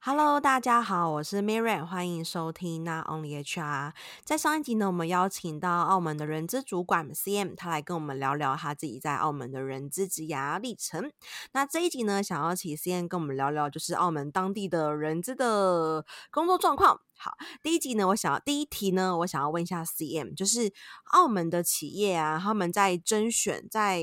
Hello，大家好，我是 Miriam，欢迎收听 Not Only HR。在上一集呢，我们邀请到澳门的人资主管 CM，他来跟我们聊聊他自己在澳门的人资职涯历程。那这一集呢，想要请 CM 跟我们聊聊，就是澳门当地的人资的工作状况。好，第一集呢，我想要第一题呢，我想要问一下 CM，就是澳门的企业啊，他们在甄选在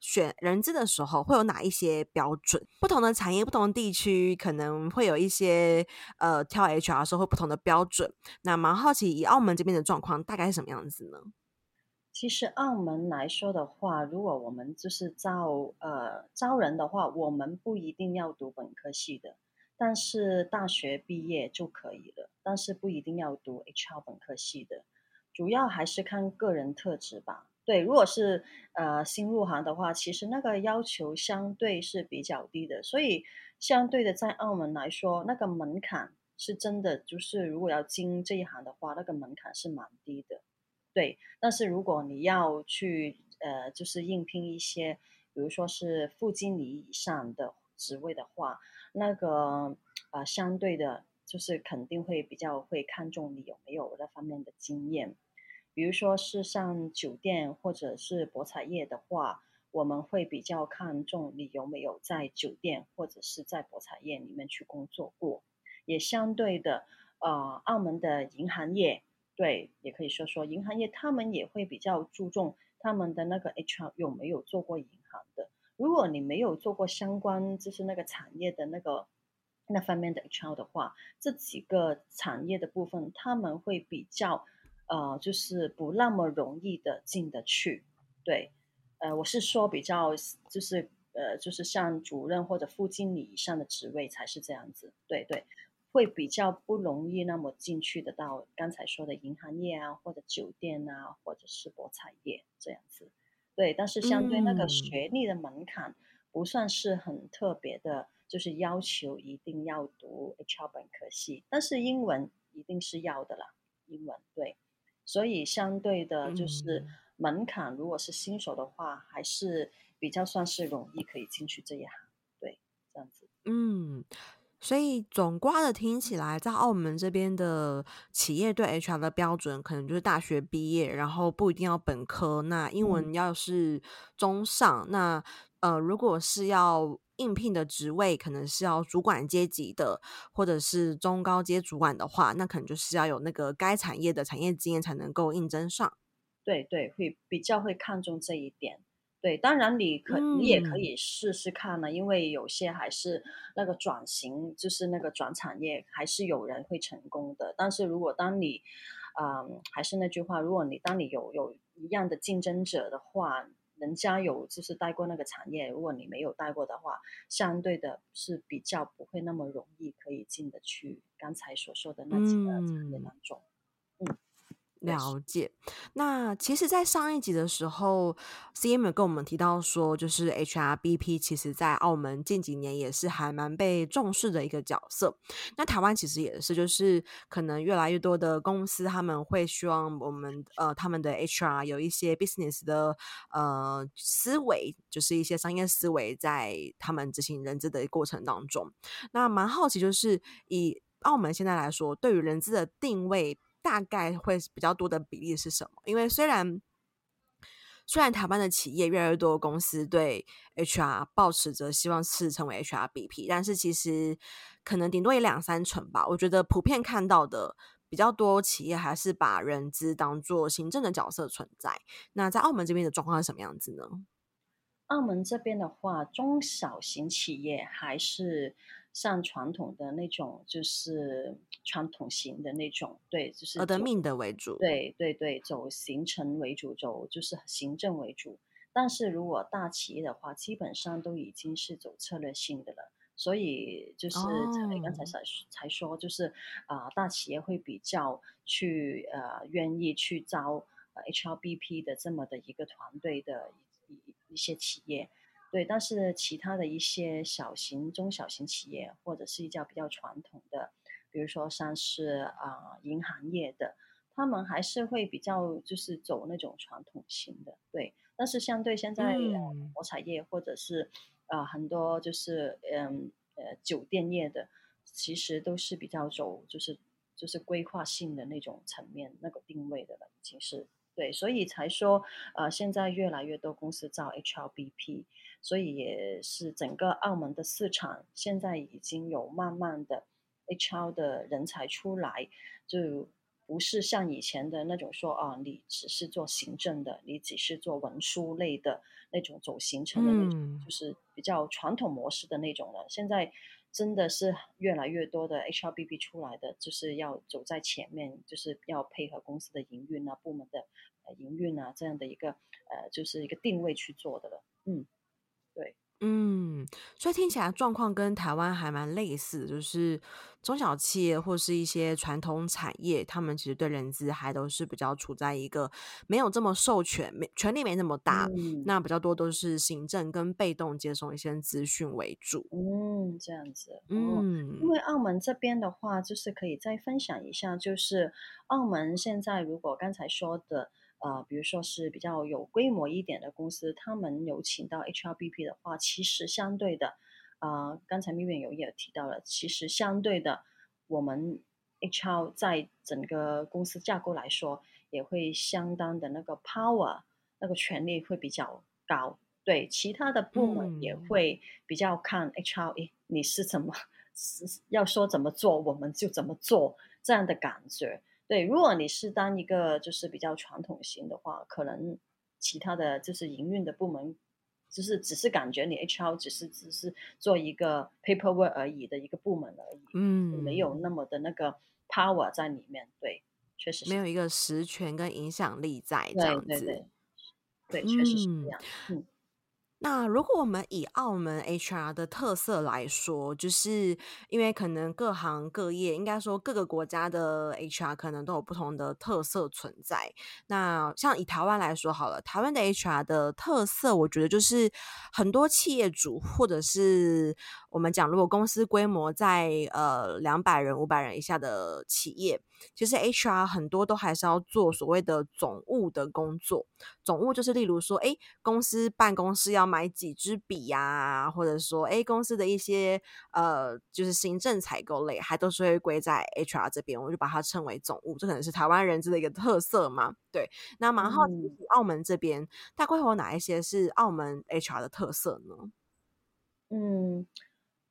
选人资的时候，会有哪一些标准？不同的产业、不同的地区，可能会有一些呃挑 HR 的时候会不同的标准。那蛮好奇，以澳门这边的状况，大概是什么样子呢？其实澳门来说的话，如果我们就是招呃招人的话，我们不一定要读本科系的。但是大学毕业就可以了，但是不一定要读 HR 本科系的，主要还是看个人特质吧。对，如果是呃新入行的话，其实那个要求相对是比较低的，所以相对的在澳门来说，那个门槛是真的，就是如果要进这一行的话，那个门槛是蛮低的。对，但是如果你要去呃就是应聘一些，比如说是副经理以上的职位的话。那个啊、呃，相对的，就是肯定会比较会看重你有没有那方面的经验。比如说是像酒店或者是博彩业的话，我们会比较看重你有没有在酒店或者是在博彩业里面去工作过。也相对的，呃，澳门的银行业，对，也可以说说银行业，他们也会比较注重他们的那个 HR 有没有做过银行的。如果你没有做过相关，就是那个产业的那个那方面的 HR 的话，这几个产业的部分他们会比较，呃，就是不那么容易的进得去。对，呃，我是说比较，就是呃，就是像主任或者副经理以上的职位才是这样子。对对，会比较不容易那么进去得到刚才说的银行业啊，或者酒店啊，或者是博彩业这样子。对，但是相对那个学历的门槛不算是很特别的，嗯、就是要求一定要读 HR 本科系，但是英文一定是要的啦，英文对，所以相对的就是门槛，如果是新手的话，还是比较算是容易可以进去这一行，对，这样子，嗯。所以总括的听起来，在澳门这边的企业对 HR 的标准，可能就是大学毕业，然后不一定要本科。那英文要是中上，嗯、那呃，如果是要应聘的职位，可能是要主管阶级的，或者是中高阶主管的话，那可能就是要有那个该产业的产业经验才能够应征上。对对，会比较会看重这一点。对，当然你可你也可以试试看呢，嗯、因为有些还是那个转型，就是那个转产业，还是有人会成功的。但是如果当你，嗯，还是那句话，如果你当你有有一样的竞争者的话，人家有就是带过那个产业，如果你没有带过的话，相对的是比较不会那么容易可以进得去刚才所说的那几个产业当中。嗯了解，那其实，在上一集的时候，CM 有跟我们提到说，就是 HRBP，其实，在澳门近几年也是还蛮被重视的一个角色。那台湾其实也是，就是可能越来越多的公司他们会希望我们呃他们的 HR 有一些 business 的呃思维，就是一些商业思维，在他们执行人资的过程当中。那蛮好奇，就是以澳门现在来说，对于人资的定位。大概会比较多的比例是什么？因为虽然虽然台湾的企业越来越多公司对 HR 抱持着希望是成为 HRBP，但是其实可能顶多也两三成吧。我觉得普遍看到的比较多企业还是把人资当做行政的角色存在。那在澳门这边的状况是什么样子呢？澳门这边的话，中小型企业还是。像传统的那种，就是传统型的那种，对，就是的命的为主，对对对，走行程为主，走就是行政为主。但是如果大企业的话，基本上都已经是走策略性的了。所以就是才刚才才才说，就是啊、呃，大企业会比较去呃愿意去招 HRBP 的这么的一个团队的一一些企业。对，但是其他的一些小型、中小型企业，或者是一家比较传统的，比如说像是啊、呃、银行业的，他们还是会比较就是走那种传统型的。对，但是相对现在、嗯呃、博彩业或者是啊、呃、很多就是嗯呃酒店业的，其实都是比较走就是就是规划性的那种层面那个定位的了，已经是对，所以才说呃现在越来越多公司招 HRBP，所以也是整个澳门的市场现在已经有慢慢的 HR 的人才出来，就不是像以前的那种说啊，你只是做行政的，你只是做文书类的那种走行程的那种，嗯、就是比较传统模式的那种了。现在。真的是越来越多的 HRBP 出来的，就是要走在前面，就是要配合公司的营运啊、部门的呃营运啊这样的一个呃，就是一个定位去做的了。嗯，对。嗯，所以听起来状况跟台湾还蛮类似，就是中小企业或是一些传统产业，他们其实对人资还都是比较处在一个没有这么授权、没权力没那么大，嗯、那比较多都是行政跟被动接送一些资讯为主。嗯，这样子。嗯，因为澳门这边的话，就是可以再分享一下，就是澳门现在如果刚才说的。呃，比如说是比较有规模一点的公司，他们有请到 HRBP 的话，其实相对的，呃，刚才蜜月有也提到了，其实相对的，我们 HR 在整个公司架构来说，也会相当的那个 power，那个权力会比较高。对，其他的部门也会比较看 HR，诶，你是怎么 是要说怎么做，我们就怎么做这样的感觉。对，如果你是当一个就是比较传统型的话，可能其他的就是营运的部门，就是只是感觉你 HR 只是只是做一个 paperwork 而已的一个部门而已，嗯，没有那么的那个 power 在里面。对，确实没有一个实权跟影响力在这样子。对对对，对，确实是这样。嗯。那如果我们以澳门 HR 的特色来说，就是因为可能各行各业，应该说各个国家的 HR 可能都有不同的特色存在。那像以台湾来说好了，台湾的 HR 的特色，我觉得就是很多企业主或者是我们讲，如果公司规模在呃两百人、五百人以下的企业。其实 HR 很多都还是要做所谓的总务的工作，总务就是例如说，哎，公司办公室要买几支笔呀、啊，或者说，哎，公司的一些呃，就是行政采购类，还都是会归在 HR 这边，我就把它称为总务，这可能是台湾人资的一个特色嘛。对，那蛮好奇，澳门这边大概会有哪一些是澳门 HR 的特色呢？嗯。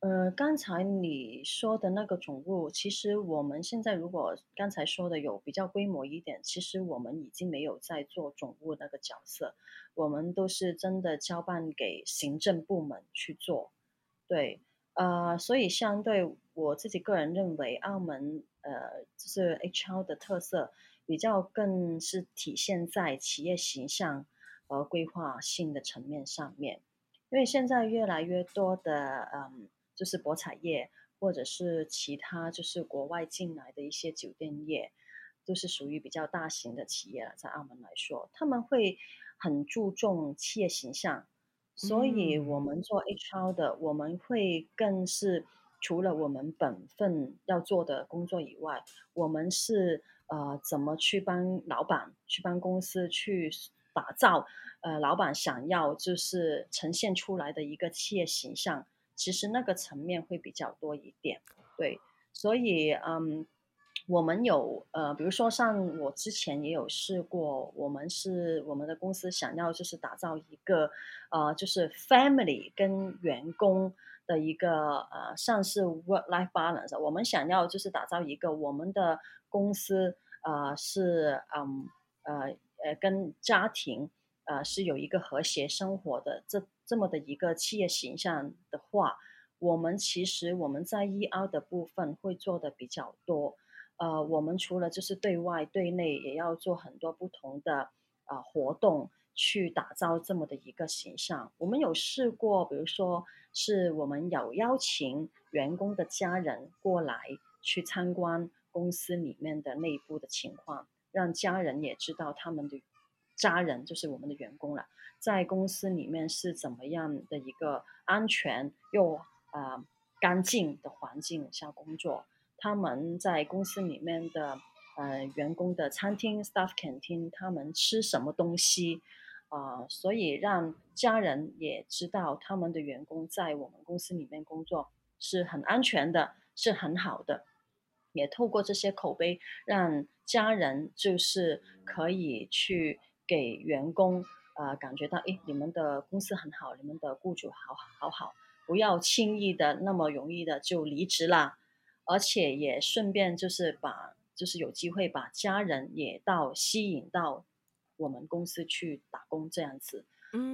呃，刚才你说的那个总务，其实我们现在如果刚才说的有比较规模一点，其实我们已经没有在做总务那个角色，我们都是真的交办给行政部门去做。对，呃，所以相对我自己个人认为，澳门呃就是 HR 的特色比较更是体现在企业形象和规划性的层面上面，因为现在越来越多的嗯。就是博彩业，或者是其他就是国外进来的一些酒店业，都是属于比较大型的企业了。在澳门来说，他们会很注重企业形象，所以我们做 HR 的，我们会更是除了我们本分要做的工作以外，我们是呃怎么去帮老板、去帮公司去打造呃老板想要就是呈现出来的一个企业形象。其实那个层面会比较多一点，对，所以嗯，我们有呃，比如说像我之前也有试过，我们是我们的公司想要就是打造一个呃，就是 family 跟员工的一个呃，像是 work life balance，我们想要就是打造一个我们的公司呃是嗯呃呃跟家庭呃是有一个和谐生活的这。这么的一个企业形象的话，我们其实我们在 ER 的部分会做的比较多。呃，我们除了就是对外对内也要做很多不同的呃活动，去打造这么的一个形象。我们有试过，比如说是我们有邀请员工的家人过来去参观公司里面的内部的情况，让家人也知道他们的家人就是我们的员工了。在公司里面是怎么样的一个安全又啊、干净的环境下工作？他们在公司里面的呃员工的餐厅 staff canteen，他们吃什么东西啊、所以让家人也知道他们的员工在我们公司里面工作是很安全的，是很好的，也透过这些口碑，让家人就是可以去给员工呃感觉到，诶，你们的公司很好，你们的雇主好好好，不要轻易的那么容易的就离职啦，而且也顺便就是把就是有机会把家人也到吸引到我们公司去打工这样子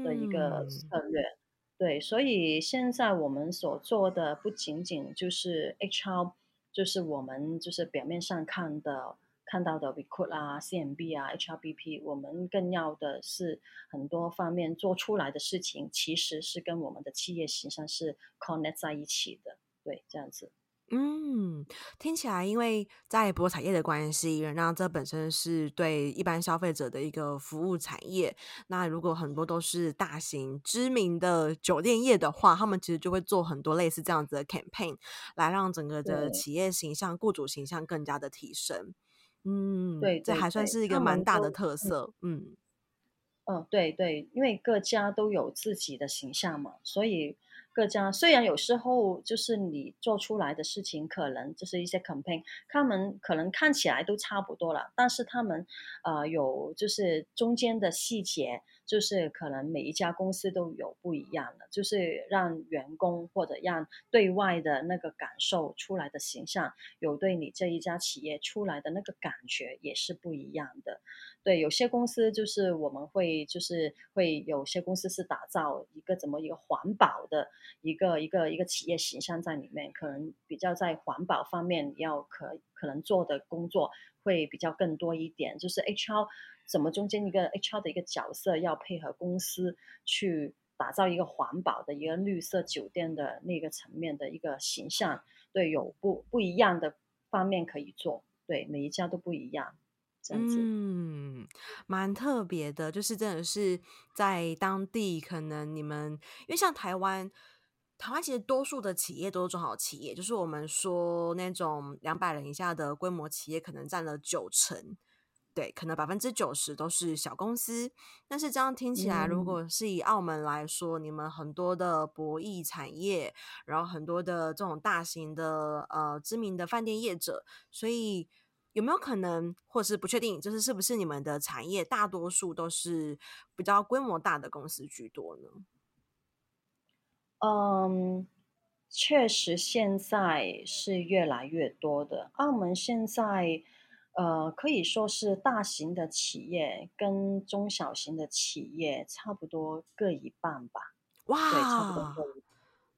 的一个策略。嗯对，所以现在我们所做的不仅仅就是 HR，就是我们就是表面上看的看到的 recruit 啊、CMB 啊、HRBP，我们更要的是很多方面做出来的事情，其实是跟我们的企业形象是 connect 在一起的。对，这样子。嗯，听起来，因为在博彩业的关系，那这本身是对一般消费者的一个服务产业。那如果很多都是大型知名的酒店业的话，他们其实就会做很多类似这样子的 campaign，来让整个的企业形象、雇主形象更加的提升。嗯，对，这还算是一个蛮大的特色。嗯，嗯，对对，因为各家都有自己的形象嘛，所以。各家虽然有时候就是你做出来的事情可能就是一些 campaign，他们可能看起来都差不多了，但是他们呃有就是中间的细节，就是可能每一家公司都有不一样的，就是让员工或者让对外的那个感受出来的形象，有对你这一家企业出来的那个感觉也是不一样的。对，有些公司就是我们会就是会有些公司是打造一个怎么一个环保的一个一个一个企业形象在里面，可能比较在环保方面要可可能做的工作会比较更多一点。就是 HR 怎么中间一个 HR 的一个角色要配合公司去打造一个环保的一个绿色酒店的那个层面的一个形象，对，有不不一样的方面可以做，对，每一家都不一样。嗯，蛮特别的，就是真的是在当地，可能你们因为像台湾，台湾其实多数的企业都是中小企业，就是我们说那种两百人以下的规模企业，可能占了九成，对，可能百分之九十都是小公司。但是这样听起来，如果是以澳门来说，嗯、你们很多的博弈产业，然后很多的这种大型的呃知名的饭店业者，所以。有没有可能，或是不确定，就是是不是你们的产业大多数都是比较规模大的公司居多呢？嗯，确实现在是越来越多的。澳门现在，呃，可以说是大型的企业跟中小型的企业差不多各一半吧。哇，对，差不多各一半。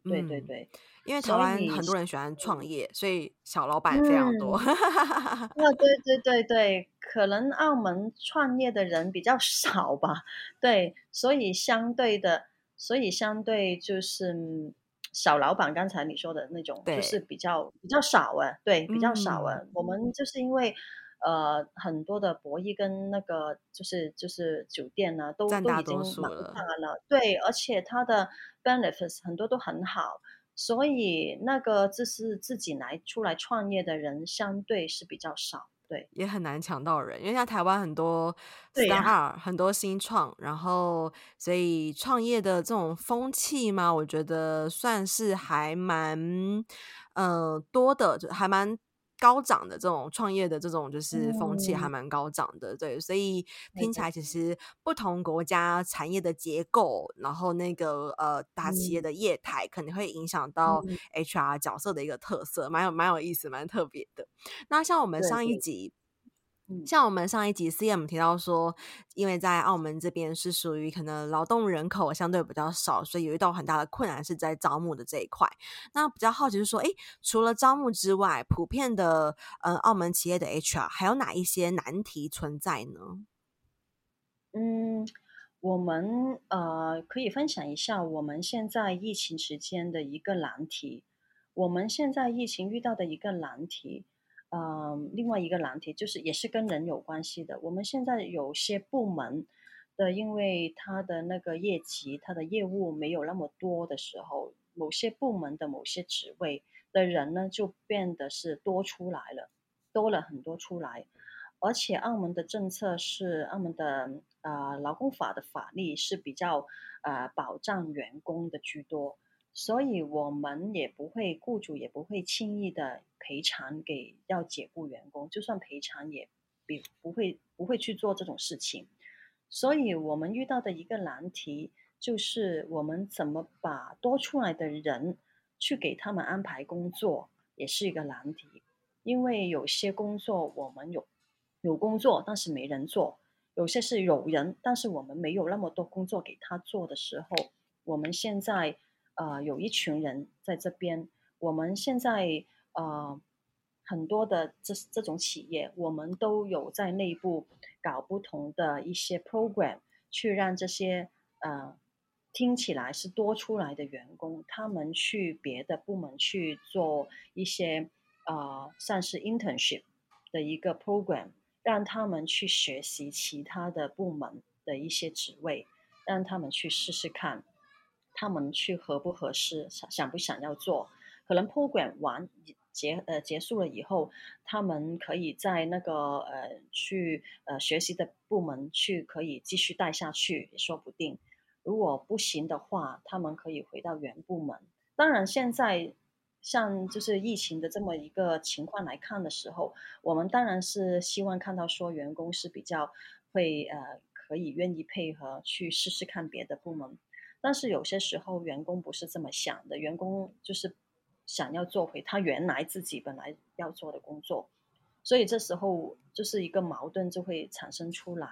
对对对。嗯因为台湾很多人喜欢创业，所以，小老板非常多。啊、嗯，对对对对，可能澳门创业的人比较少吧。对，所以相对的，所以相对就是小老板，刚才你说的那种，就是比较比较少啊。对，比较少啊。嗯、我们就是因为呃很多的博弈跟那个就是就是酒店呢，都都已经蛮大了。对，而且它的 benefits 很多都很好。所以那个就是自己来出来创业的人，相对是比较少，对，也很难抢到人，因为像台湾很多 startup、啊、很多新创，然后所以创业的这种风气嘛，我觉得算是还蛮呃多的，就还蛮。高涨的这种创业的这种就是风气还蛮高涨的，嗯、对，所以听起来其实不同国家产业的结构，嗯、然后那个呃大企业的业态，可能会影响到 HR 角色的一个特色，蛮有蛮有意思，蛮特别的。那像我们上一集。像我们上一集 CM 提到说，因为在澳门这边是属于可能劳动人口相对比较少，所以有一道很大的困难是在招募的这一块。那比较好奇是说，诶，除了招募之外，普遍的呃澳门企业的 HR 还有哪一些难题存在呢？嗯，我们呃可以分享一下我们现在疫情时间的一个难题。我们现在疫情遇到的一个难题。嗯，另外一个难题就是也是跟人有关系的。我们现在有些部门的，因为他的那个业绩、他的业务没有那么多的时候，某些部门的某些职位的人呢，就变得是多出来了，多了很多出来。而且澳门的政策是澳门的呃劳工法的法律是比较呃保障员工的居多。所以我们也不会，雇主也不会轻易的赔偿给要解雇员工，就算赔偿也比不会不会去做这种事情。所以我们遇到的一个难题就是，我们怎么把多出来的人去给他们安排工作，也是一个难题。因为有些工作我们有有工作，但是没人做；有些是有人，但是我们没有那么多工作给他做的时候，我们现在。呃，有一群人在这边。我们现在呃，很多的这这种企业，我们都有在内部搞不同的一些 program，去让这些呃听起来是多出来的员工，他们去别的部门去做一些呃，算是 internship 的一个 program，让他们去学习其他的部门的一些职位，让他们去试试看。他们去合不合适，想想不想要做？可能 program 完结呃结束了以后，他们可以在那个呃去呃学习的部门去可以继续带下去也说不定。如果不行的话，他们可以回到原部门。当然，现在像就是疫情的这么一个情况来看的时候，我们当然是希望看到说员工是比较会呃可以愿意配合去试试看别的部门。但是有些时候，员工不是这么想的。员工就是想要做回他原来自己本来要做的工作，所以这时候就是一个矛盾就会产生出来。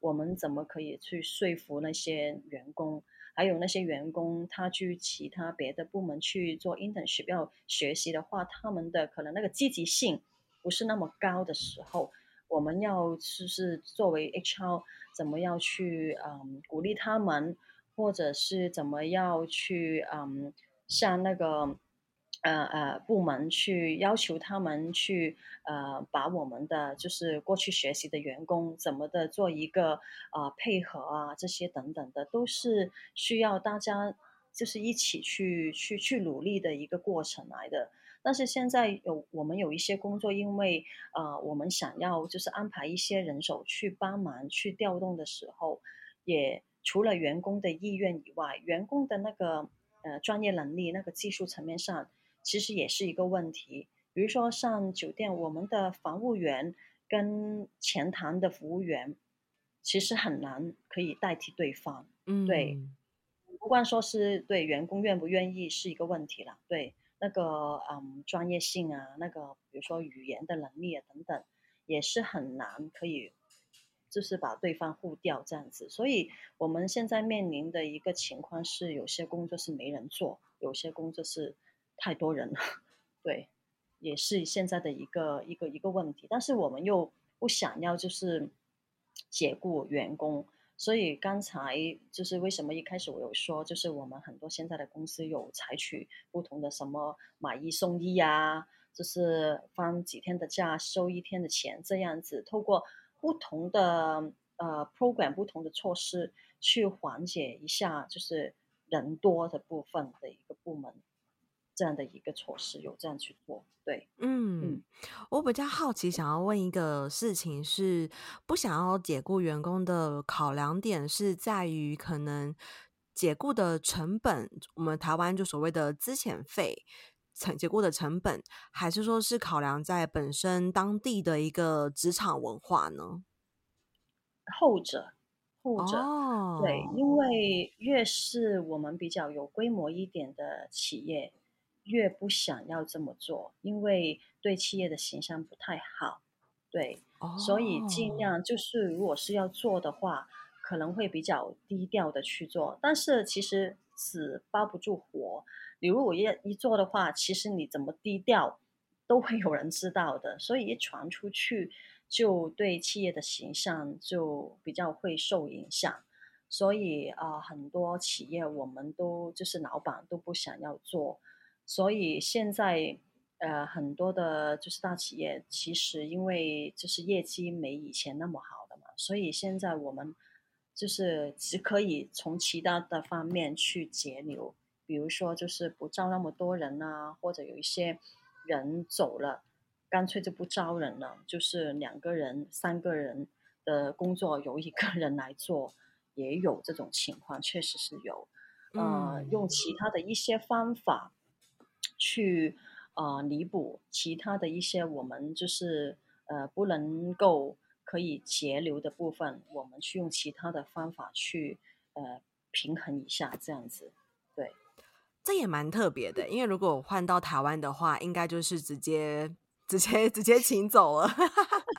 我们怎么可以去说服那些员工？还有那些员工，他去其他别的部门去做 internship 要学习的话，他们的可能那个积极性不是那么高的时候，我们要就是作为 HR，怎么样去嗯鼓励他们？或者是怎么要去嗯，向那个呃呃部门去要求他们去呃把我们的就是过去学习的员工怎么的做一个啊、配合啊这些等等的都是需要大家就是一起去去去努力的一个过程来的。但是现在有我们有一些工作，因为呃我们想要就是安排一些人手去帮忙去调动的时候，也。除了员工的意愿以外，员工的那个呃专业能力、那个技术层面上，其实也是一个问题。比如说，像酒店，我们的房务员跟前台的服务员，其实很难可以代替对方。嗯，对，不管说是对员工愿不愿意是一个问题了。对，那个嗯专业性啊，那个比如说语言的能力啊等等，也是很难可以。就是把对方互调这样子，所以我们现在面临的一个情况是，有些工作是没人做，有些工作是太多人了，对，也是现在的一个一个一个问题。但是我们又不想要就是解雇员工，所以刚才就是为什么一开始我有说，就是我们很多现在的公司有采取不同的什么买一送一啊，就是放几天的假收一天的钱这样子，透过。不同的呃 program，不同的措施去缓解一下，就是人多的部分的一个部门这样的一个措施，有这样去做。对，嗯，嗯，我比较好奇，想要问一个事情是，不想要解雇员工的考量点是在于可能解雇的成本，我们台湾就所谓的资遣费。成解雇的成本，还是说是考量在本身当地的一个职场文化呢？后者，后者，哦、对，因为越是我们比较有规模一点的企业，越不想要这么做，因为对企业的形象不太好，对，哦、所以尽量就是如果是要做的话，可能会比较低调的去做，但是其实纸包不住火。你如果一一做的话，其实你怎么低调，都会有人知道的。所以一传出去，就对企业的形象就比较会受影响。所以啊、很多企业我们都就是老板都不想要做。所以现在呃，很多的就是大企业，其实因为就是业绩没以前那么好了嘛，所以现在我们就是只可以从其他的方面去节流。比如说，就是不招那么多人啊，或者有一些人走了，干脆就不招人了，就是两个人、三个人的工作由一个人来做，也有这种情况，确实是有。呃，用其他的一些方法去呃弥补其他的一些我们就是呃不能够可以节流的部分，我们去用其他的方法去呃平衡一下，这样子，对，这也蛮特别的，因为如果换到台湾的话，应该就是直接直接直接请走了。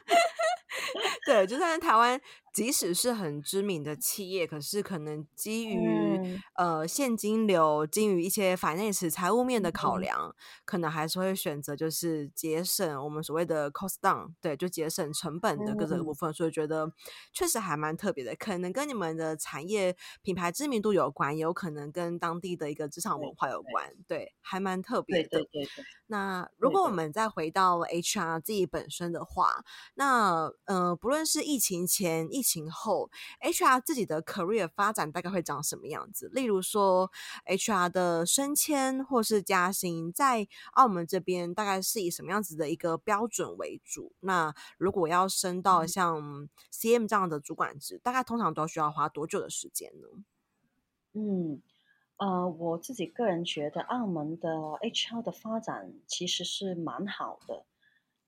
对，就算台湾，即使是很知名的企业，可是可能基于、嗯、呃现金流、基于一些 finance 财务面的考量，嗯、可能还是会选择就是节省我们所谓的 cost down，对，就节省成本的各个部分。嗯、所以觉得确实还蛮特别的，可能跟你们的产业品牌知名度有关，也有可能跟当地的一个职场文化有关，对，对对还蛮特别的。对对对对。那如果我们再回到 HR 自己本身的话，那呃，不论是疫情前、疫情后，HR 自己的 career 发展大概会长什么样子？例如说，HR 的升迁或是加薪，在澳门这边大概是以什么样子的一个标准为主？那如果要升到像 CM 这样的主管职，大概通常都需要花多久的时间呢？嗯。呃，我自己个人觉得，澳门的 HR 的发展其实是蛮好的。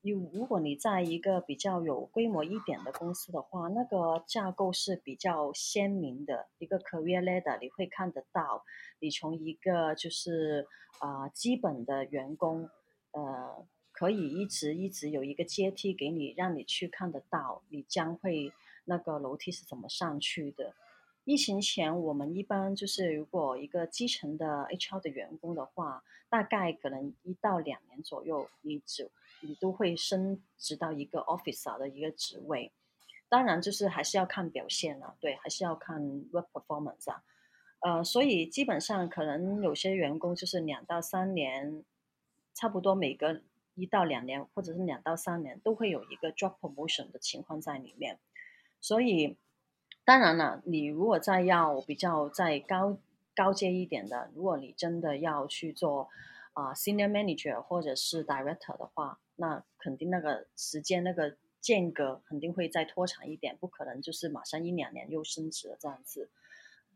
有，如果你在一个比较有规模一点的公司的话，那个架构是比较鲜明的，一个 career ladder 你会看得到。你从一个就是啊、基本的员工，呃，可以一直一直有一个阶梯给你，让你去看得到，你将会那个楼梯是怎么上去的。疫情前，我们一般就是如果一个基层的 HR 的员工的话，大概可能一到两年左右，你只你都会升职到一个 officer 的一个职位。当然，就是还是要看表现啊，对，还是要看 work performance 啊。呃，所以基本上可能有些员工就是两到三年，差不多每隔一到两年或者是两到三年都会有一个 job promotion 的情况在里面，所以。当然了，你如果再要比较再高高阶一点的，如果你真的要去做啊、senior manager 或者是 director 的话，那肯定那个时间那个间隔肯定会再拖长一点，不可能就是马上一两年又升职了这样子。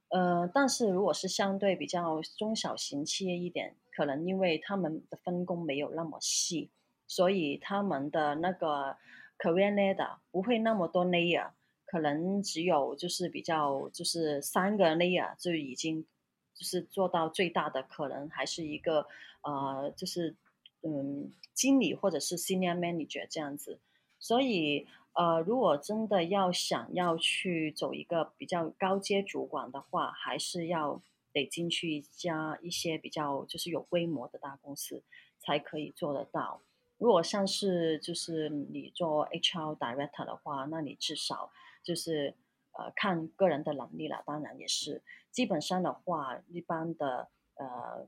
呃，但是如果是相对比较中小型企业一点，可能因为他们的分工没有那么细，所以他们的那个 career ladder 不会那么多 layer。可能只有就是比较就是三个 layer 就已经就是做到最大的，可能还是一个呃就是嗯经理或者是 senior manager 这样子。所以呃如果真的要想要去走一个比较高阶主管的话，还是要得进去一家一些比较就是有规模的大公司才可以做得到。如果像是就是你做 HR director 的话，那你至少。就是呃看个人的能力了，当然也是。基本上的话，一般的呃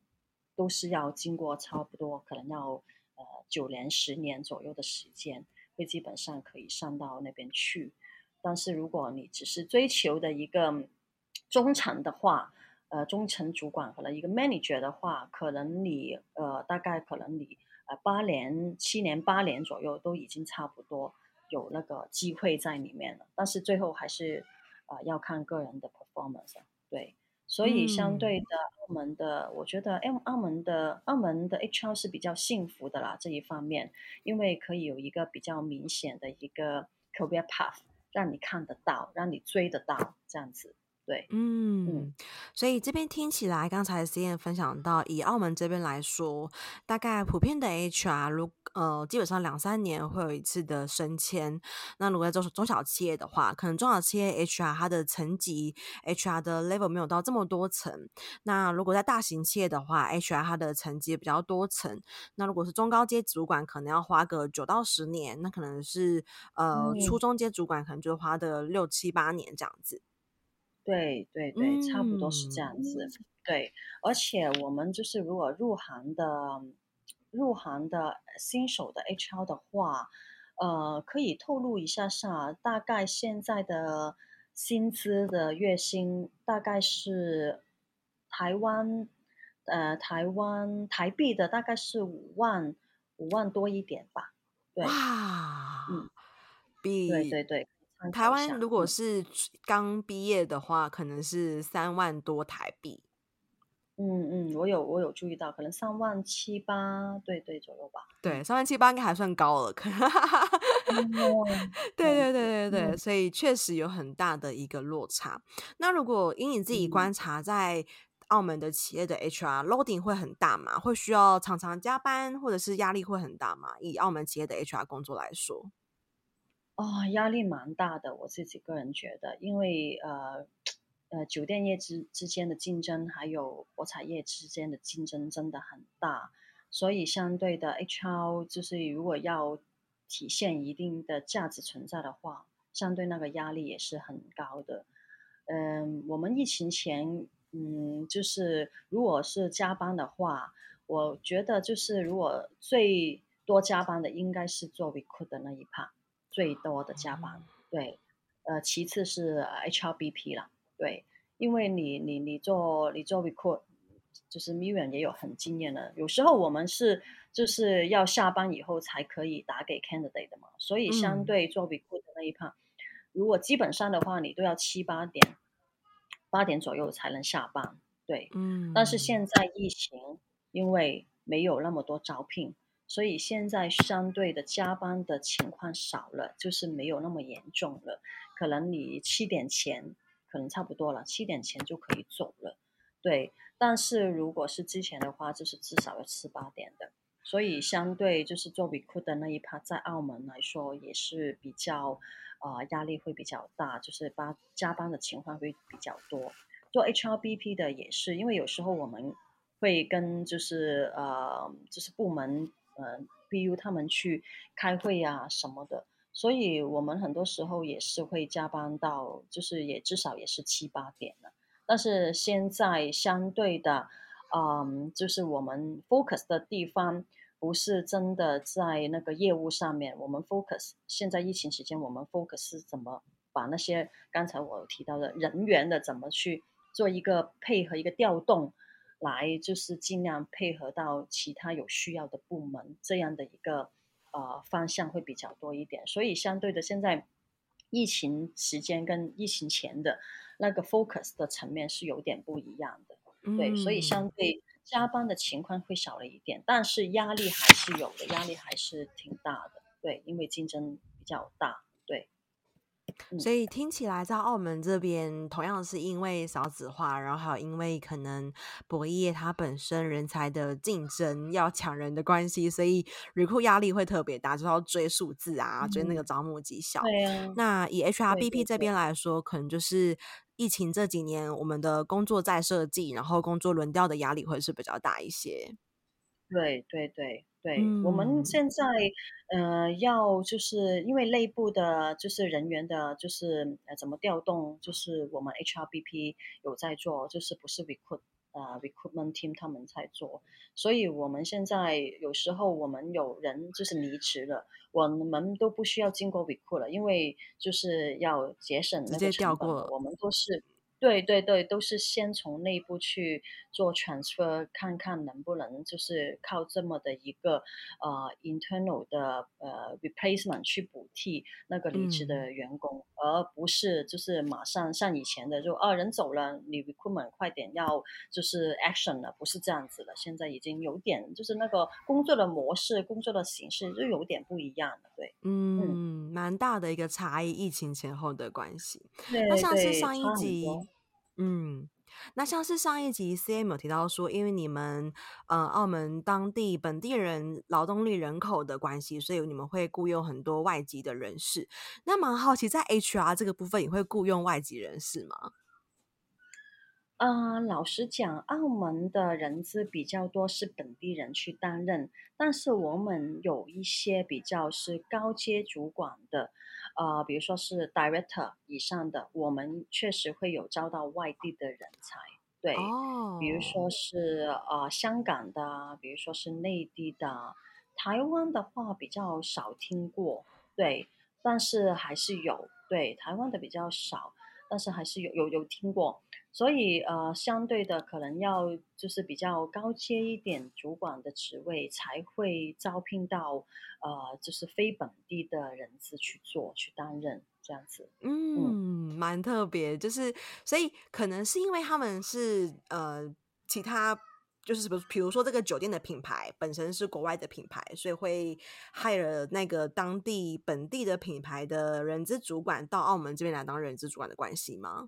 都是要经过差不多可能要呃九年十年左右的时间，会基本上可以上到那边去。但是如果你只是追求的一个中层的话，呃中层主管可能一个 manager 的话，可能你呃大概可能你呃八年七年八年左右都已经差不多。有那个机会在里面了，但是最后还是、呃、要看个人的 performance。对，所以相对的澳门的，嗯、我觉得澳澳门的澳门的 HR 是比较幸福的啦这一方面，因为可以有一个比较明显的一个 career path 让你看得到，让你追得到这样子。对，嗯，嗯，所以这边听起来，刚才 C N 分享到，以澳门这边来说，大概普遍的 HR，如呃，基本上两三年会有一次的升迁。那如果在中中小企业的话，可能中小企业 HR 它的层级，HR 的 level 没有到这么多层。那如果在大型企业的话，HR 它的层级比较多层。那如果是中高阶主管，可能要花个九到十年，那可能是呃，嗯、初中阶主管可能就花的六七八年这样子。对对对，差不多是这样子。嗯、对，而且我们就是如果入行的入行的新手的 HR 的话，呃，可以透露一下下，大概现在的薪资的月薪大概是台湾呃台湾台币的大概是五万五万多一点吧。对，哇，嗯，比对对对。台湾如果是刚毕业的话，嗯、可能是三万多台币。嗯嗯，我有我有注意到，可能三万七八，对对左右吧。对，三万七八应该还算高了，可能。对对对对对，嗯、所以确实有很大的一个落差。那如果以你自己观察，在澳门的企业的 HR、嗯、loading 会很大吗？会需要常常加班，或者是压力会很大吗？以澳门企业的 HR 工作来说，哦，压力蛮大的。我自己个人觉得，因为呃。呃，酒店业之之间的竞争，还有博彩业之间的竞争真的很大，所以相对的 HR 就是如果要体现一定的价值存在的话，相对那个压力也是很高的。嗯，我们疫情前，嗯，就是如果是加班的话，我觉得就是如果最多加班的应该是做 recruit 的那一 part，最多的加班，对，呃，其次是 HRBP 了。对，因为你你你做你做 recruit，就是 Miriam 也有很经验的。有时候我们是就是要下班以后才可以打给 candidate 的嘛，所以相对做 recruit 的那一 part，、嗯、如果基本上的话，你都要七八点八点左右才能下班。对，嗯。但是现在疫情，因为没有那么多招聘，所以现在相对的加班的情况少了，就是没有那么严重了。可能你七点前。可能差不多了，七点前就可以走了，对。但是如果是之前的话，就是至少要七八点的，所以相对就是做 recruit 的那一 part，在澳门来说也是比较，呃，压力会比较大，就是加加班的情况会比较多。做 HRBP 的也是，因为有时候我们会跟就是呃就是部门呃 BU 他们去开会啊什么的。所以我们很多时候也是会加班到，就是也至少也是七八点了。但是现在相对的，嗯，就是我们 focus 的地方不是真的在那个业务上面，我们 focus 现在疫情期间，我们 focus 是怎么把那些刚才我提到的人员的怎么去做一个配合一个调动，来就是尽量配合到其他有需要的部门这样的一个。呃，方向会比较多一点，所以相对的，现在疫情时间跟疫情前的那个 focus 的层面是有点不一样的，嗯、对，所以相对加班的情况会少了一点，但是压力还是有的，压力还是挺大的，对，因为竞争比较大。所以听起来，在澳门这边，同样是因为少子化，然后还有因为可能博弈业它本身人才的竞争要抢人的关系，所以 recruit 压力会特别大，就要追数字啊，嗯、追那个招募绩效。对啊。那以 HRBP 这边来说，可能就是疫情这几年，我们的工作再设计，然后工作轮调的压力会是比较大一些。对对对。对，嗯、我们现在呃要就是因为内部的，就是人员的，就是呃怎么调动，就是我们 HRBP 有在做，就是不是 recruit 呃 recruitment team 他们在做，所以我们现在有时候我们有人就是离职了，我们都不需要经过 recruit 了，因为就是要节省那个成本，我们都是。对对对，都是先从内部去做 transfer，看看能不能就是靠这么的一个呃 internal 的呃 replacement 去补替那个离职的员工，嗯、而不是就是马上像以前的就啊人走了，你 recruitment 快点要就是 action 了，不是这样子的。现在已经有点就是那个工作的模式、工作的形式就有点不一样了。对，嗯，嗯蛮大的一个差异，疫情前后的关系。对，那像是上一集。嗯，那像是上一集 CM 有提到说，因为你们呃澳门当地本地人劳动力人口的关系，所以你们会雇佣很多外籍的人士。那蛮好奇，在 HR 这个部分，也会雇佣外籍人士吗？啊、呃，老实讲，澳门的人资比较多是本地人去担任，但是我们有一些比较是高阶主管的。呃，比如说是 director 以上的，我们确实会有招到外地的人才，对，oh. 比如说是呃香港的，比如说是内地的，台湾的话比较少听过，对，但是还是有，对，台湾的比较少，但是还是有有有听过。所以，呃，相对的，可能要就是比较高阶一点主管的职位，才会招聘到，呃，就是非本地的人资去做去担任这样子。嗯，蛮特别，就是所以可能是因为他们是呃其他。就是比如，比如说这个酒店的品牌本身是国外的品牌，所以会害了那个当地本地的品牌的人资主管到澳门这边来当人资主管的关系吗？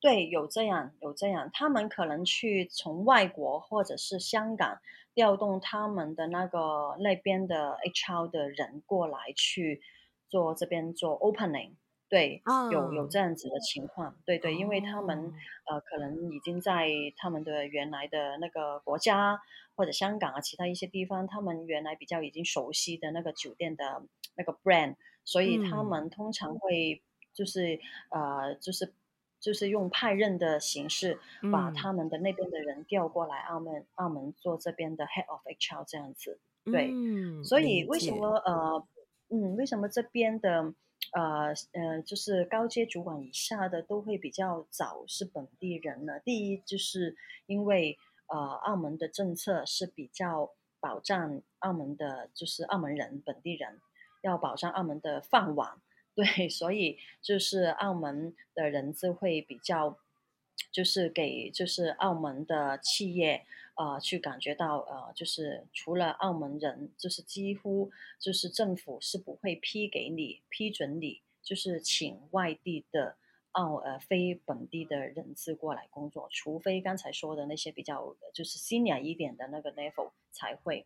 对，有这样，有这样，他们可能去从外国或者是香港调动他们的那个那边的 HR 的人过来去做这边做 opening。对，oh. 有有这样子的情况，对对，因为他们、oh. 呃可能已经在他们的原来的那个国家或者香港啊其他一些地方，他们原来比较已经熟悉的那个酒店的那个 brand，所以他们通常会就是、嗯、呃就是就是用派任的形式把他们的那边的人调过来澳门、嗯、澳门做这边的 head of HR 这样子，对，嗯、所以为什么呃嗯为什么这边的。呃呃，就是高阶主管以下的都会比较早是本地人呢。第一，就是因为呃，澳门的政策是比较保障澳门的，就是澳门人本地人要保障澳门的饭碗，对，所以就是澳门的人资会比较，就是给就是澳门的企业。呃，去感觉到呃，就是除了澳门人，就是几乎就是政府是不会批给你批准你，就是请外地的澳呃非本地的人资过来工作，除非刚才说的那些比较就是 senior 一点的那个 level 才会。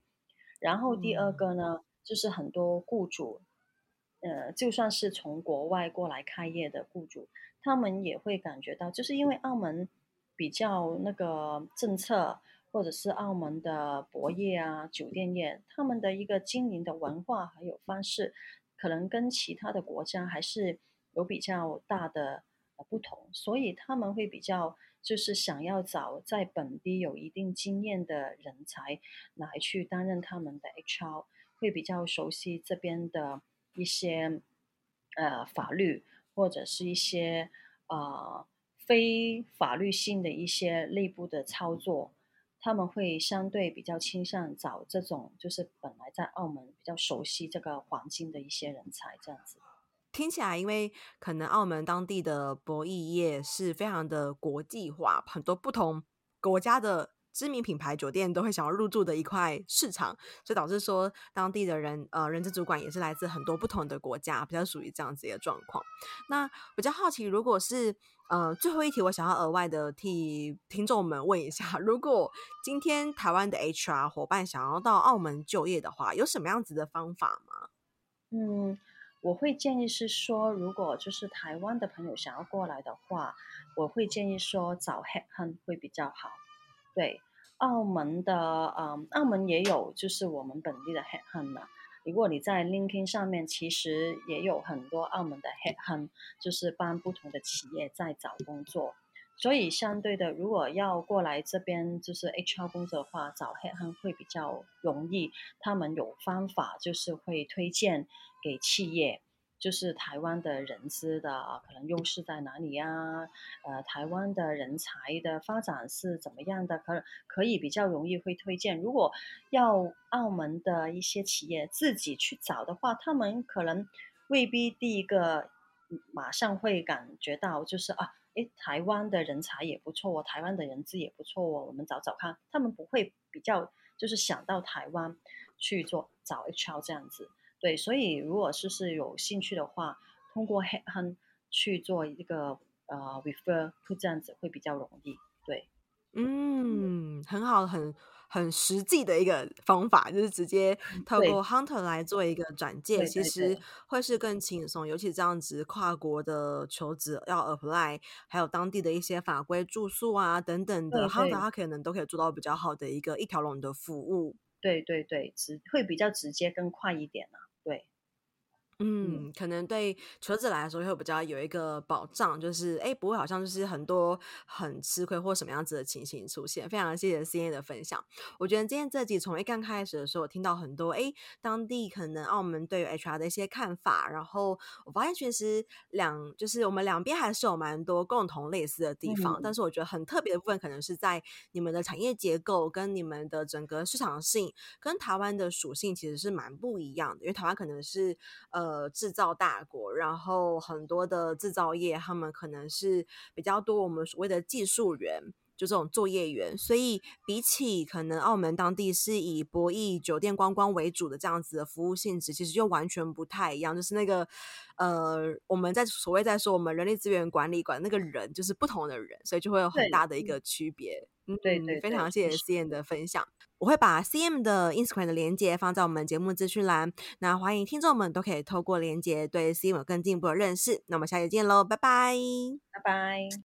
然后第二个呢，嗯、就是很多雇主，呃，就算是从国外过来开业的雇主，他们也会感觉到，就是因为澳门比较那个政策。或者是澳门的博业啊、酒店业，他们的一个经营的文化还有方式，可能跟其他的国家还是有比较大的不同，所以他们会比较就是想要找在本地有一定经验的人才来去担任他们的 HR，会比较熟悉这边的一些呃法律或者是一些呃非法律性的一些内部的操作。他们会相对比较倾向找这种，就是本来在澳门比较熟悉这个环境的一些人才，这样子。听起来，因为可能澳门当地的博弈业是非常的国际化，很多不同国家的。知名品牌酒店都会想要入驻的一块市场，所以导致说当地的人呃人资主管也是来自很多不同的国家，比较属于这样子的状况。那比较好奇，如果是呃最后一题，我想要额外的替听众们问一下，如果今天台湾的 HR 伙伴想要到澳门就业的话，有什么样子的方法吗？嗯，我会建议是说，如果就是台湾的朋友想要过来的话，我会建议说找 headhunt 会比较好。对，澳门的，嗯，澳门也有，就是我们本地的 headhunt 呢。如果你在 LinkedIn 上面，其实也有很多澳门的 headhunt，就是帮不同的企业在找工作。所以相对的，如果要过来这边就是 HR 工作的话，找 headhunt 会比较容易。他们有方法，就是会推荐给企业。就是台湾的人资的可能优势在哪里呀？呃，台湾的人才的发展是怎么样的？可可以比较容易会推荐。如果要澳门的一些企业自己去找的话，他们可能未必第一个马上会感觉到就是啊，诶，台湾的人才也不错哦，台湾的人资也不错哦，我们找找看。他们不会比较就是想到台湾去做找 HR 这样子。对，所以如果是是有兴趣的话，通过 Headhunt 去做一个呃 refer，会这样子会比较容易。对，嗯，很好，很很实际的一个方法，就是直接透过 Hunter 来做一个转介，其实会是更轻松。尤其这样子跨国的求职要 apply，还有当地的一些法规、住宿啊等等的，Hunter 他可能都可以做到比较好的一个一条龙的服务。对对对，直会比较直接更快一点啊。对。嗯，可能对求职者来说会比较有一个保障，就是哎，不会好像就是很多很吃亏或什么样子的情形出现。非常谢谢 CNA 的分享。我觉得今天这集从一刚开始的时候，我听到很多哎，当地可能澳门对于 HR 的一些看法，然后我发现其实两就是我们两边还是有蛮多共同类似的地方，嗯、但是我觉得很特别的部分，可能是在你们的产业结构跟你们的整个市场性跟台湾的属性其实是蛮不一样的，因为台湾可能是呃。呃，制造大国，然后很多的制造业，他们可能是比较多我们所谓的技术员。就这种作业员，所以比起可能澳门当地是以博弈酒店观光为主的这样子的服务性质，其实就完全不太一样。就是那个呃，我们在所谓在说我们人力资源管理管那个人，就是不同的人，所以就会有很大的一个区别。嗯，对对，非常谢谢 CM 的分享。我会把 CM 的 Instagram 的连接放在我们节目资讯栏，那欢迎听众们都可以透过连接对 CM 有更进一步的认识。那我们下期见喽，拜拜，拜拜。